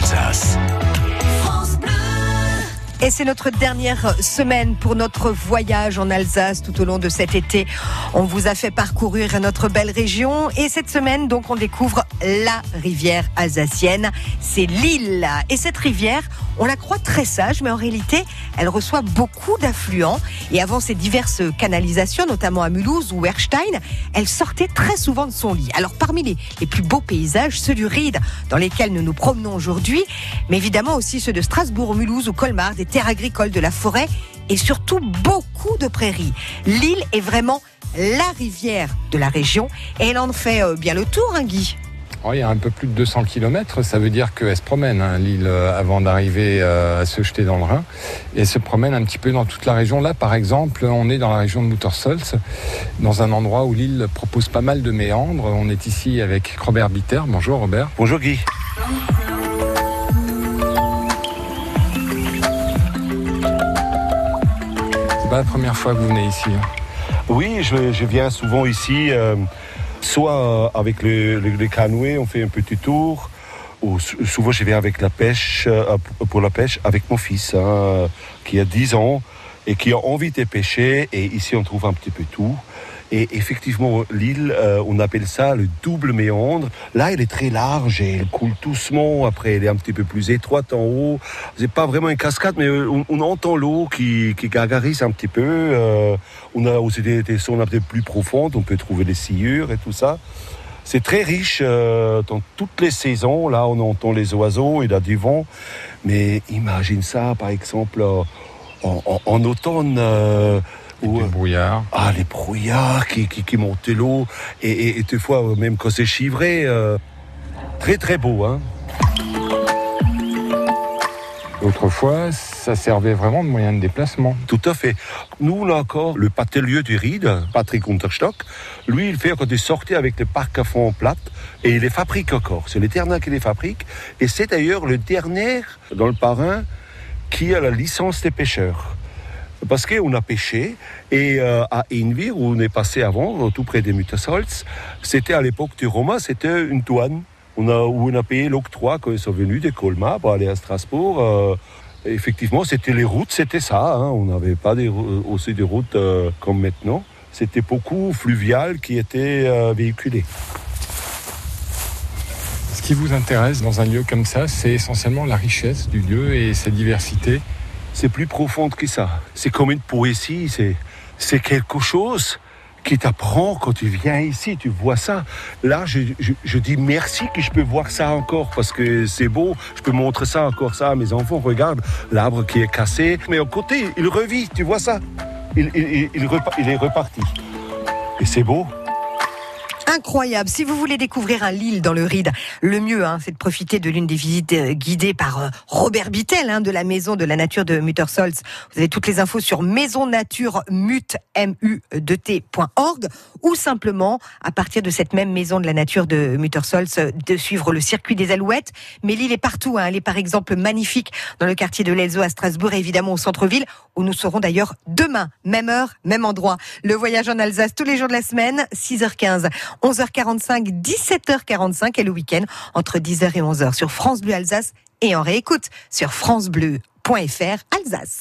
Alsace. Et c'est notre dernière semaine pour notre voyage en Alsace tout au long de cet été. On vous a fait parcourir notre belle région et cette semaine, donc, on découvre la rivière alsacienne. C'est l'île. Et cette rivière, on la croit très sage, mais en réalité, elle reçoit beaucoup d'affluents. Et avant ces diverses canalisations, notamment à Mulhouse ou Erstein, elle sortait très souvent de son lit. Alors, parmi les, les plus beaux paysages, ceux du Ride, dans lesquels nous nous promenons aujourd'hui, mais évidemment aussi ceux de Strasbourg, Mulhouse ou Colmar, terres agricoles, de la forêt et surtout beaucoup de prairies. L'île est vraiment la rivière de la région et elle en fait euh, bien le tour, hein, Guy. Oh, il y a un peu plus de 200 km, ça veut dire qu'elle se promène, hein, l'île, euh, avant d'arriver euh, à se jeter dans le Rhin. Et elle se promène un petit peu dans toute la région. Là, par exemple, on est dans la région de Muttersolz, dans un endroit où l'île propose pas mal de méandres. On est ici avec Robert Bitter. Bonjour Robert. Bonjour Guy. Pas la première fois que vous venez ici. hein. Oui, je, viens souvent ici, euh, soit euh, avec le, canoë, on fait un petit tour, ou sou- souvent je viens avec la pêche, euh, pour la pêche, avec mon fils, hein, qui a 10 ans et qui a envie de pêcher. Et ici, on trouve un petit peu tout. Et effectivement, l'île, euh, on appelle ça le double méandre. Là, elle est très large et elle coule doucement. Après, elle est un petit peu plus étroite en haut. C'est pas vraiment une cascade, mais euh, on, entend l'eau qui, qui gargarise un petit peu. Euh, on a aussi des, des un peu plus profondes. On peut trouver des sciures et tout ça. C'est très riche euh, dans toutes les saisons. Là, on entend les oiseaux, il y a du vent. Mais imagine ça, par exemple, en automne. Euh, où- Le brouillard. ah, les brouillards qui, qui, l'eau. Et, et, et des fois, même quand c'est chivré, euh, très très beau. Hein. Autrefois, ça servait vraiment de moyen de déplacement. Tout à fait. Nous, a encore le pâtelier du Ride, Patrick Unterstock. Lui, il fait encore des sorties avec des parcs à fond plate et il les fabrique encore. C'est les qui les fabrique. Et c'est d'ailleurs le dernier dans le parrain qui a la licence des pêcheurs. Parce qu'on a pêché et euh, à Invir, où on est passé avant, tout près des Muttersolz, c'était à l'époque du Romain, c'était une douane. On a, où on a payé l'octroi quand ils sont venus de Colmar pour aller à Strasbourg. euh, Effectivement, c'était les routes, c'était ça. hein. On n'avait pas aussi des routes euh, comme maintenant. C'était beaucoup fluvial qui était euh, véhiculé. Ce qui vous intéresse dans un lieu comme ça, c'est essentiellement la richesse du lieu et sa diversité. C'est plus profond que ça. C'est comme une poésie. C'est, quelque chose qui t'apprend quand tu viens ici. Tu vois ça. Là, je, dis merci que je peux voir ça encore parce que c'est beau. Je peux montrer ça encore ça à mes enfants. Regarde l'arbre qui est cassé. Mais au côté, il revit. Tu vois ça il est reparti. Et c'est beau. Incroyable. Si vous voulez découvrir un Lille dans le Ride, le mieux, hein, c'est de profiter de l'une des visites euh, guidées par euh, Robert Bittel hein, de la Maison de la Nature de Muttersolz. Vous avez toutes les infos sur maisonnaturemut.org ou simplement, à partir de cette même Maison de la Nature de Muttersolz, euh, de suivre le circuit des Alouettes. Mais l'île est partout. Hein. Elle est par exemple magnifique dans le quartier de l'Elzo à Strasbourg et évidemment au centre-ville où nous serons d'ailleurs demain, même heure, même endroit. Le voyage en Alsace tous les jours de la semaine, 6h15, 11h45, 17h45 et le week-end entre 10h et 11h sur France Bleu Alsace et en réécoute sur francebleu.fr Alsace.